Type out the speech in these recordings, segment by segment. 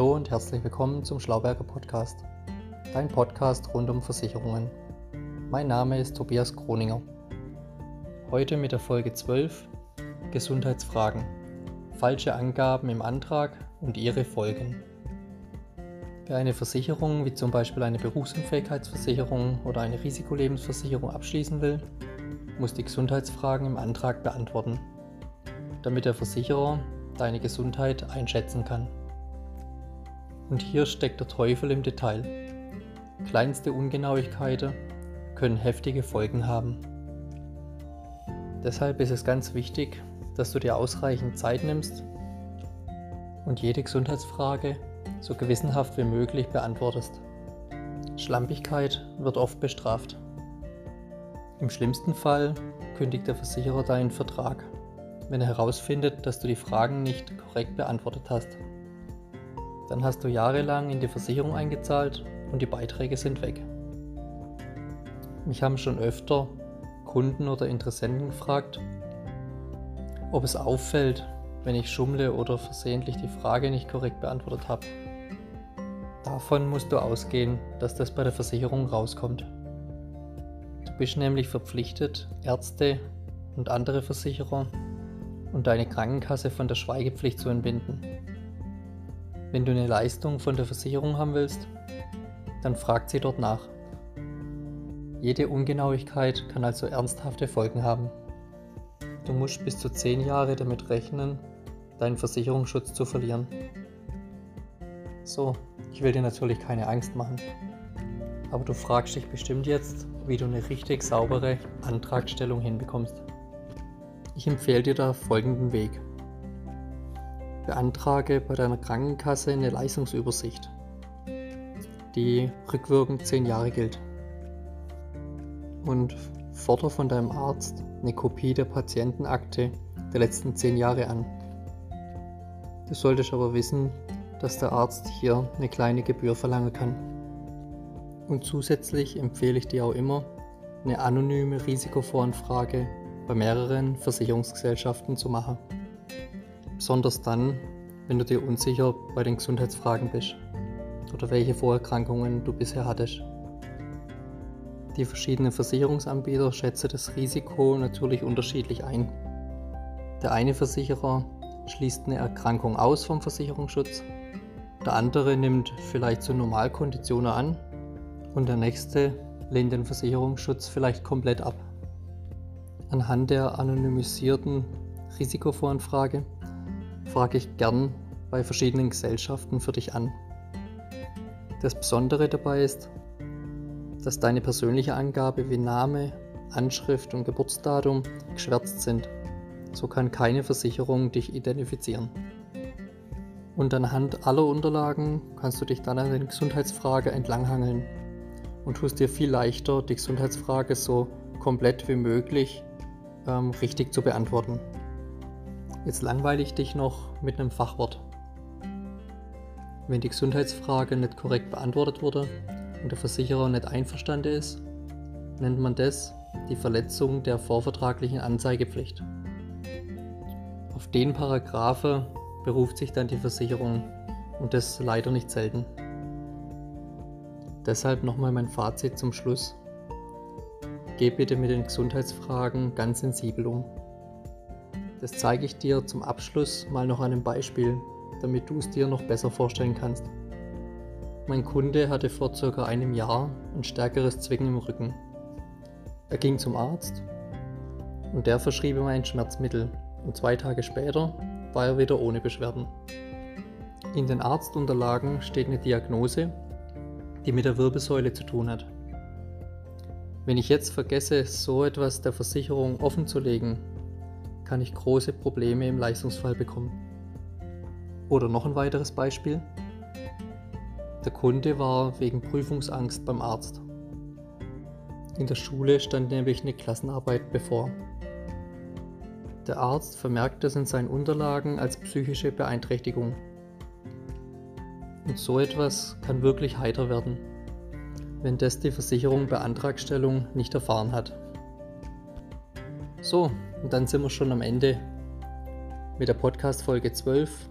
Hallo und herzlich willkommen zum Schlauberger Podcast, dein Podcast rund um Versicherungen. Mein Name ist Tobias Kroninger. Heute mit der Folge 12 Gesundheitsfragen, falsche Angaben im Antrag und ihre Folgen. Wer eine Versicherung wie zum Beispiel eine Berufsunfähigkeitsversicherung oder eine Risikolebensversicherung abschließen will, muss die Gesundheitsfragen im Antrag beantworten, damit der Versicherer deine Gesundheit einschätzen kann. Und hier steckt der Teufel im Detail. Kleinste Ungenauigkeiten können heftige Folgen haben. Deshalb ist es ganz wichtig, dass du dir ausreichend Zeit nimmst und jede Gesundheitsfrage so gewissenhaft wie möglich beantwortest. Schlampigkeit wird oft bestraft. Im schlimmsten Fall kündigt der Versicherer deinen Vertrag, wenn er herausfindet, dass du die Fragen nicht korrekt beantwortet hast. Dann hast du jahrelang in die Versicherung eingezahlt und die Beiträge sind weg. Mich haben schon öfter Kunden oder Interessenten gefragt, ob es auffällt, wenn ich schummle oder versehentlich die Frage nicht korrekt beantwortet habe. Davon musst du ausgehen, dass das bei der Versicherung rauskommt. Du bist nämlich verpflichtet, Ärzte und andere Versicherer und deine Krankenkasse von der Schweigepflicht zu entbinden. Wenn du eine Leistung von der Versicherung haben willst, dann fragt sie dort nach. Jede Ungenauigkeit kann also ernsthafte Folgen haben. Du musst bis zu 10 Jahre damit rechnen, deinen Versicherungsschutz zu verlieren. So, ich will dir natürlich keine Angst machen. Aber du fragst dich bestimmt jetzt, wie du eine richtig saubere Antragstellung hinbekommst. Ich empfehle dir da folgenden Weg. Beantrage bei deiner Krankenkasse eine Leistungsübersicht, die rückwirkend 10 Jahre gilt. Und fordere von deinem Arzt eine Kopie der Patientenakte der letzten 10 Jahre an. Du solltest aber wissen, dass der Arzt hier eine kleine Gebühr verlangen kann. Und zusätzlich empfehle ich dir auch immer, eine anonyme Risikovoranfrage bei mehreren Versicherungsgesellschaften zu machen besonders dann, wenn du dir unsicher bei den Gesundheitsfragen bist oder welche Vorerkrankungen du bisher hattest. Die verschiedenen Versicherungsanbieter schätzen das Risiko natürlich unterschiedlich ein. Der eine Versicherer schließt eine Erkrankung aus vom Versicherungsschutz, der andere nimmt vielleicht zu Normalkonditionen an und der nächste lehnt den Versicherungsschutz vielleicht komplett ab. Anhand der anonymisierten Risikovoranfrage frage ich gern bei verschiedenen Gesellschaften für dich an. Das Besondere dabei ist, dass deine persönliche Angabe wie Name, Anschrift und Geburtsdatum geschwärzt sind. So kann keine Versicherung dich identifizieren. Und anhand aller Unterlagen kannst du dich dann an den Gesundheitsfrage entlanghangeln und tust dir viel leichter, die Gesundheitsfrage so komplett wie möglich ähm, richtig zu beantworten. Jetzt langweile ich dich noch mit einem Fachwort. Wenn die Gesundheitsfrage nicht korrekt beantwortet wurde und der Versicherer nicht einverstanden ist, nennt man das die Verletzung der vorvertraglichen Anzeigepflicht. Auf den Paragraphe beruft sich dann die Versicherung und das leider nicht selten. Deshalb nochmal mein Fazit zum Schluss. Geh bitte mit den Gesundheitsfragen ganz sensibel um. Das zeige ich dir zum Abschluss mal noch an einem Beispiel, damit du es dir noch besser vorstellen kannst. Mein Kunde hatte vor circa einem Jahr ein stärkeres Zwicken im Rücken. Er ging zum Arzt und der verschrieb ihm ein Schmerzmittel und zwei Tage später war er wieder ohne Beschwerden. In den Arztunterlagen steht eine Diagnose, die mit der Wirbelsäule zu tun hat. Wenn ich jetzt vergesse, so etwas der Versicherung offenzulegen kann ich große Probleme im Leistungsfall bekommen. Oder noch ein weiteres Beispiel. Der Kunde war wegen Prüfungsangst beim Arzt. In der Schule stand nämlich eine Klassenarbeit bevor. Der Arzt vermerkt es in seinen Unterlagen als psychische Beeinträchtigung. Und so etwas kann wirklich heiter werden, wenn das die Versicherung bei Antragstellung nicht erfahren hat. So, und dann sind wir schon am Ende mit der Podcast-Folge 12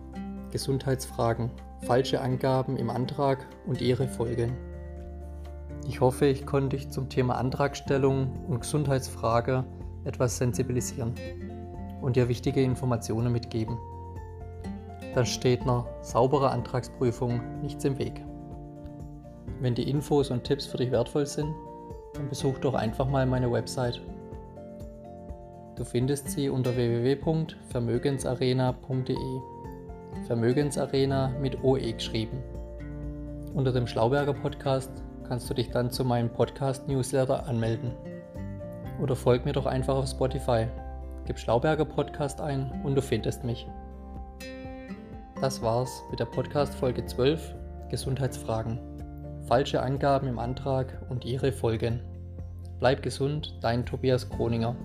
Gesundheitsfragen, falsche Angaben im Antrag und ihre Folgen. Ich hoffe, ich konnte dich zum Thema Antragstellung und Gesundheitsfrage etwas sensibilisieren und dir wichtige Informationen mitgeben. Dann steht einer sauberen Antragsprüfung nichts im Weg. Wenn die Infos und Tipps für dich wertvoll sind, dann besuch doch einfach mal meine Website. Du findest sie unter www.vermögensarena.de. Vermögensarena mit OE geschrieben. Unter dem Schlauberger Podcast kannst du dich dann zu meinem Podcast-Newsletter anmelden. Oder folg mir doch einfach auf Spotify. Gib Schlauberger Podcast ein und du findest mich. Das war's mit der Podcast Folge 12 Gesundheitsfragen. Falsche Angaben im Antrag und ihre Folgen. Bleib gesund, dein Tobias Kroninger.